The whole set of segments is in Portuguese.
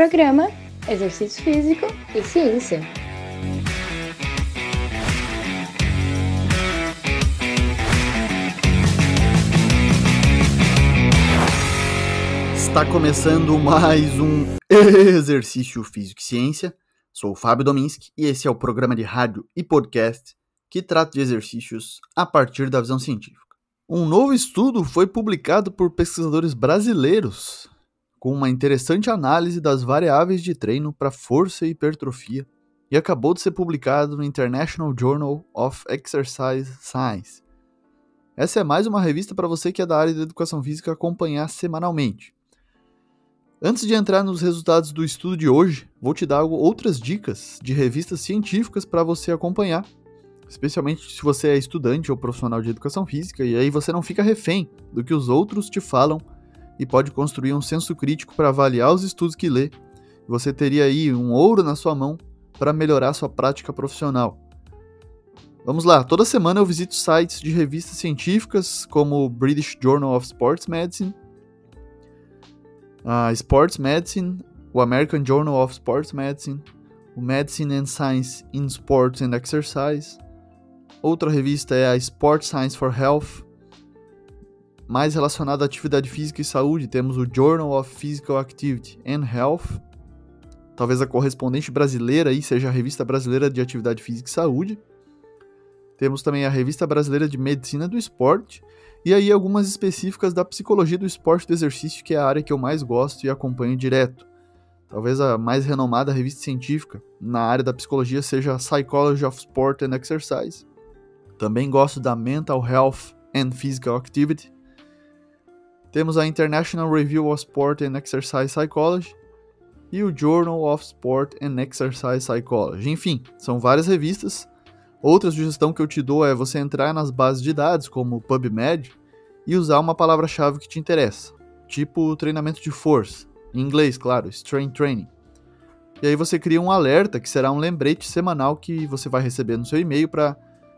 Programa Exercício Físico e Ciência. Está começando mais um Exercício Físico e Ciência. Sou o Fábio Dominski e esse é o programa de rádio e podcast que trata de exercícios a partir da visão científica. Um novo estudo foi publicado por pesquisadores brasileiros com uma interessante análise das variáveis de treino para força e hipertrofia e acabou de ser publicado no International Journal of Exercise Science. Essa é mais uma revista para você que é da área da educação física acompanhar semanalmente. Antes de entrar nos resultados do estudo de hoje, vou te dar outras dicas de revistas científicas para você acompanhar especialmente se você é estudante ou profissional de educação física, e aí você não fica refém do que os outros te falam e pode construir um senso crítico para avaliar os estudos que lê. Você teria aí um ouro na sua mão para melhorar sua prática profissional. Vamos lá, toda semana eu visito sites de revistas científicas como o British Journal of Sports Medicine, a Sports Medicine, o American Journal of Sports Medicine, o Medicine and Science in Sports and Exercise, Outra revista é a Sport Science for Health. Mais relacionada à atividade física e saúde, temos o Journal of Physical Activity and Health. Talvez a correspondente brasileira aí seja a Revista Brasileira de Atividade Física e Saúde. Temos também a Revista Brasileira de Medicina do Esporte. E aí algumas específicas da psicologia do esporte e do exercício, que é a área que eu mais gosto e acompanho direto. Talvez a mais renomada revista científica na área da psicologia seja a Psychology of Sport and Exercise. Também gosto da Mental Health and Physical Activity. Temos a International Review of Sport and Exercise Psychology e o Journal of Sport and Exercise Psychology. Enfim, são várias revistas. Outra sugestão que eu te dou é você entrar nas bases de dados, como PubMed, e usar uma palavra-chave que te interessa, tipo treinamento de força, em inglês, claro, Strength Training. E aí você cria um alerta que será um lembrete semanal que você vai receber no seu e-mail para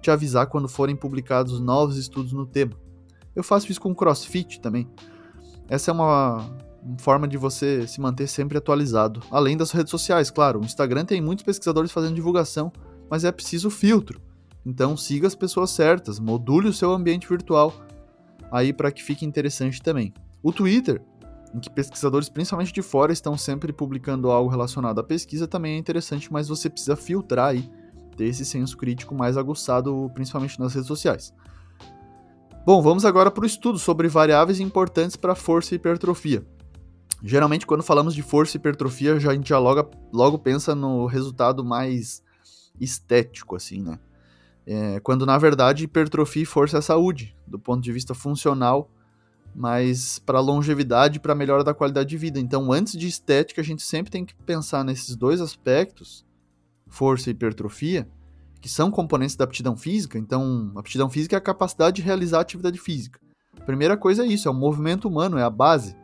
te avisar quando forem publicados novos estudos no tema. Eu faço isso com CrossFit também. Essa é uma, forma de você se manter sempre atualizado. Além das redes sociais, claro. O Instagram tem muitos pesquisadores fazendo divulgação, mas é preciso filtro. Então siga as pessoas certas, module o seu ambiente virtual aí para que fique interessante também. O Twitter, em que pesquisadores principalmente de fora estão sempre publicando algo relacionado à pesquisa, também é interessante, mas você precisa filtrar aí ter esse senso crítico mais aguçado, principalmente nas redes sociais. Bom, vamos agora para o estudo sobre variáveis importantes para força e hipertrofia. Geralmente, quando falamos de força e hipertrofia, já, a gente já logo, logo pensa no resultado mais estético, assim, né? É, quando na verdade hipertrofia e força é saúde, do ponto de vista funcional, mas para longevidade e para melhora da qualidade de vida. Então, antes de estética, a gente sempre tem que pensar nesses dois aspectos força e hipertrofia, que são componentes da aptidão física, então aptidão física é a capacidade de realizar atividade física. A primeira coisa é isso, é o movimento humano, é a base.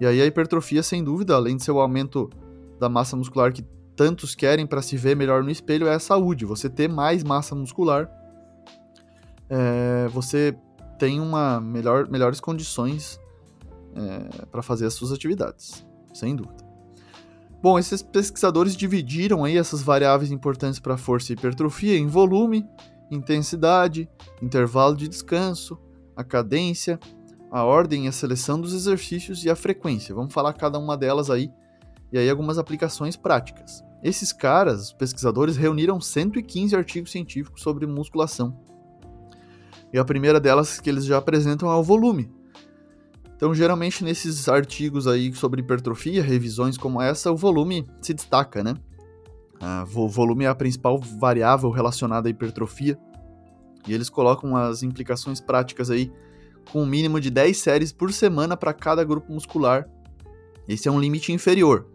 E aí a hipertrofia, sem dúvida, além de ser o aumento da massa muscular que tantos querem para se ver melhor no espelho, é a saúde. Você ter mais massa muscular, é, você tem uma melhor, melhores condições é, para fazer as suas atividades, sem dúvida. Bom, esses pesquisadores dividiram aí essas variáveis importantes para força e hipertrofia em volume, intensidade, intervalo de descanso, a cadência, a ordem e a seleção dos exercícios e a frequência. Vamos falar cada uma delas aí e aí algumas aplicações práticas. Esses caras, pesquisadores, reuniram 115 artigos científicos sobre musculação. E a primeira delas que eles já apresentam é o volume, então, geralmente nesses artigos aí sobre hipertrofia, revisões como essa, o volume se destaca, né? Ah, o volume é a principal variável relacionada à hipertrofia. E eles colocam as implicações práticas aí com um mínimo de 10 séries por semana para cada grupo muscular. Esse é um limite inferior.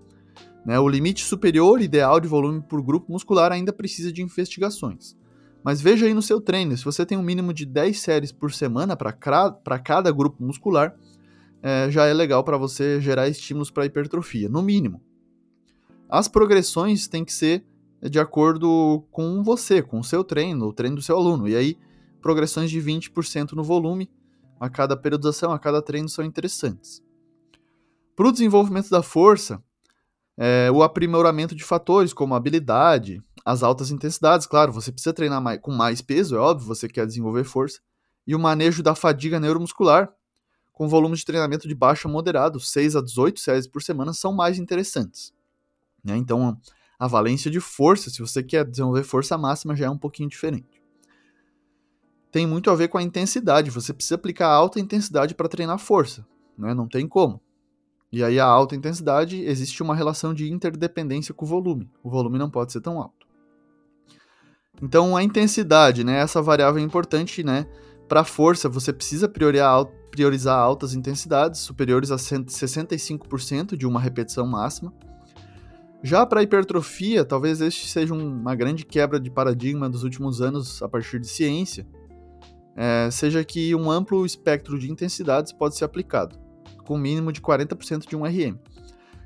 Né? O limite superior ideal de volume por grupo muscular ainda precisa de investigações. Mas veja aí no seu treino, se você tem um mínimo de 10 séries por semana para cada grupo muscular, é, já é legal para você gerar estímulos para hipertrofia, no mínimo. As progressões têm que ser de acordo com você, com o seu treino, o treino do seu aluno. E aí, progressões de 20% no volume a cada periodização, a cada treino são interessantes. Para o desenvolvimento da força, É, o aprimoramento de fatores como habilidade, as altas intensidades, claro, você precisa treinar mais, com mais peso, é óbvio, você quer desenvolver força, e o manejo da fadiga neuromuscular, com volume de treinamento de baixo a moderado, 6 a 18 séries por semana, são mais interessantes. Né? Então, a valência de força, se você quer desenvolver força máxima, já é um pouquinho diferente. Tem muito a ver com a intensidade, você precisa aplicar alta intensidade para treinar força, né? não tem como. E aí, a alta intensidade, existe uma relação de interdependência com o volume, o volume não pode ser tão alto. Então, a intensidade, né, essa variável é importante, né? Para força, você precisa priorizar altas intensidades, superiores a 65% de uma repetição máxima. Já para hipertrofia, talvez este seja uma grande quebra de paradigma dos últimos anos a partir de ciência, é, seja que um amplo espectro de intensidades pode ser aplicado, com mínimo de 40% de um RM.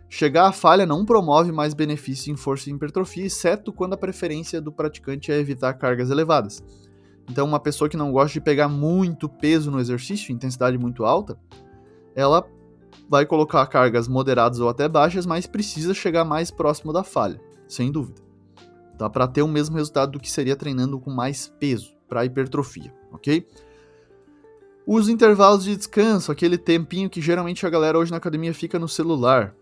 Chegar à falha não promove mais benefício em força e hipertrofia, exceto quando a preferência do praticante é evitar cargas elevadas. Então, uma pessoa que não gosta de pegar muito peso no exercício, intensidade muito alta, ela vai colocar cargas moderadas ou até baixas, mas precisa chegar mais próximo da falha, sem dúvida. Tá? Para ter o mesmo resultado do que seria treinando com mais peso para hipertrofia, ok? Os intervalos de descanso, aquele tempinho que geralmente a galera hoje na academia fica no celular.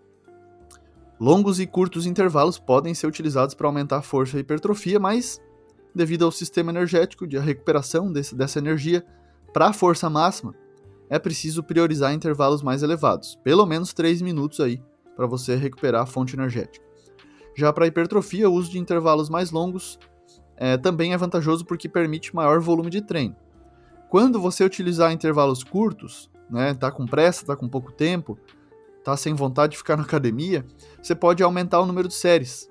Longos e curtos intervalos podem ser utilizados para aumentar a força e a hipertrofia, mas devido ao sistema energético de recuperação desse, dessa energia para a força máxima, é preciso priorizar intervalos mais elevados, pelo menos 3 minutos aí, para você recuperar a fonte energética. Já para hipertrofia, o uso de intervalos mais longos é, também é vantajoso porque permite maior volume de treino. Quando você utilizar intervalos curtos, né, tá com pressa, tá com pouco tempo, tá sem vontade de ficar na academia, você pode aumentar o número de séries,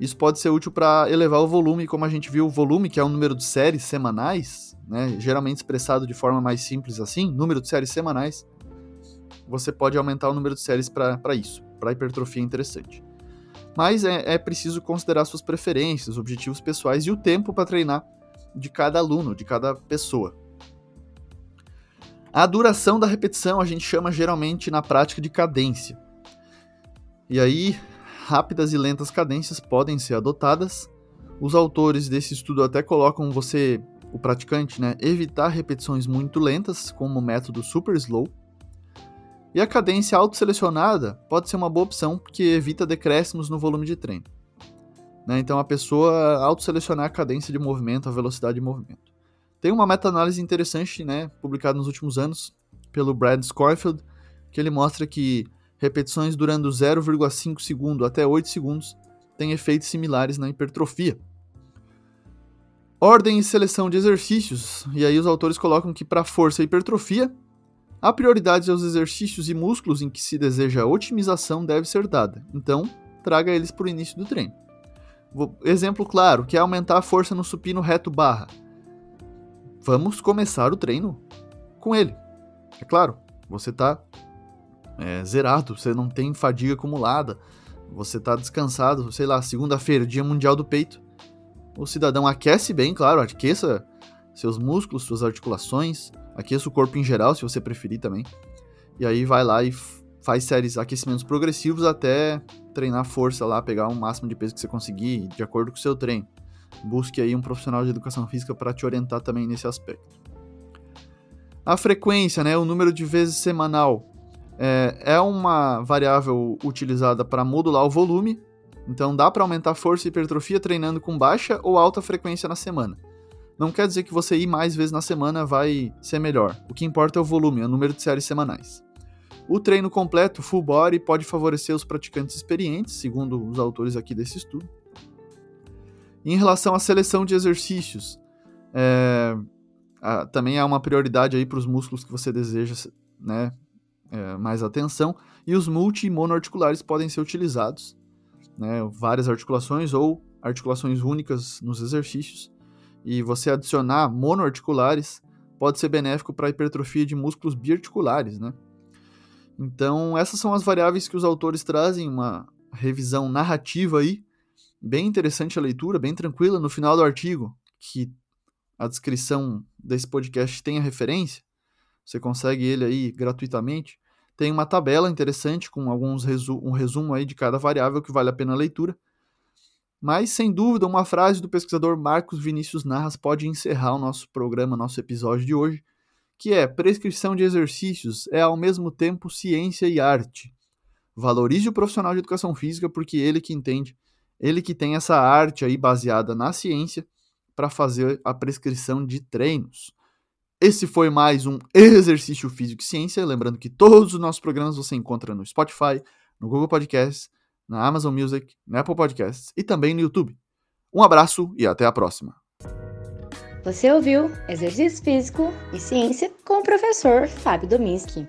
isso pode ser útil para elevar o volume, como a gente viu, o volume, que é o número de séries semanais, né, geralmente expressado de forma mais simples assim, número de séries semanais, você pode aumentar o número de séries para isso, para hipertrofia interessante. Mas é, é preciso considerar suas preferências, objetivos pessoais e o tempo para treinar de cada aluno, de cada pessoa. A duração da repetição a gente chama geralmente na prática de cadência. E aí, rápidas e lentas cadências podem ser adotadas. Os autores desse estudo até colocam você, o praticante, né, evitar repetições muito lentas, como o método super slow. E a cadência autoselecionada pode ser uma boa opção, porque evita decréscimos no volume de treino. Né? Então a pessoa autoselecionar a cadência de movimento, a velocidade de movimento. Tem uma meta-análise interessante, né, publicada nos últimos anos pelo Brad Scorfield, que ele mostra que repetições durando 0,5 segundo até 8 segundos têm efeitos similares na hipertrofia. Ordem e seleção de exercícios, e aí os autores colocam que para força e hipertrofia, a prioridade aos exercícios e músculos em que se deseja otimização deve ser dada, então traga eles para o início do treino. Exemplo claro, que é aumentar a força no supino reto barra. Vamos começar o treino com ele. É claro, você está é, zerado, você não tem fadiga acumulada, você tá descansado, sei lá, segunda-feira, dia mundial do peito. O cidadão aquece bem, claro, aqueça seus músculos, suas articulações, aqueça o corpo em geral, se você preferir também. E aí vai lá e faz séries aquecimentos progressivos até treinar força lá, pegar o máximo de peso que você conseguir, de acordo com o seu treino. Busque aí um profissional de educação física para te orientar também nesse aspecto. A frequência, né, o número de vezes semanal é, é uma variável utilizada para modular o volume, então dá para aumentar força e hipertrofia treinando com baixa ou alta frequência na semana. Não quer dizer que você ir mais vezes na semana vai ser melhor. O que importa é o volume, é o número de séries semanais. O treino completo, full body, pode favorecer os praticantes experientes, segundo os autores aqui desse estudo. Em relação à seleção de exercícios, é, a, também há uma prioridade aí para os músculos que você deseja né, é, mais atenção, e os multi e monoarticulares podem ser utilizados, né, várias articulações ou articulações únicas nos exercícios, e você adicionar monoarticulares pode ser benéfico para a hipertrofia de músculos biarticulares, né? Então, essas são as variáveis que os autores trazem, uma revisão narrativa aí, bem interessante a leitura, bem tranquila. No final do artigo, que a descrição desse podcast tem a referência, você consegue ele aí gratuitamente tem uma tabela interessante com alguns resu um resumo aí de cada variável que vale a pena a leitura. Mas, sem dúvida, uma frase do pesquisador Marcos Vinícius Narras pode encerrar o nosso programa, nosso episódio de hoje, que é: prescrição de exercícios é ao mesmo tempo ciência e arte. Valorize o profissional de educação física porque ele que entende, ele que tem essa arte aí baseada na ciência para fazer a prescrição de treinos. Esse foi mais um Exercício Físico e Ciência. Lembrando que todos os nossos programas você encontra no Spotify, no Google Podcasts, na Amazon Music, na Apple Podcasts e também no YouTube. Um abraço e até a próxima. Você ouviu Exercício Físico e Ciência com o professor Fábio Dominski.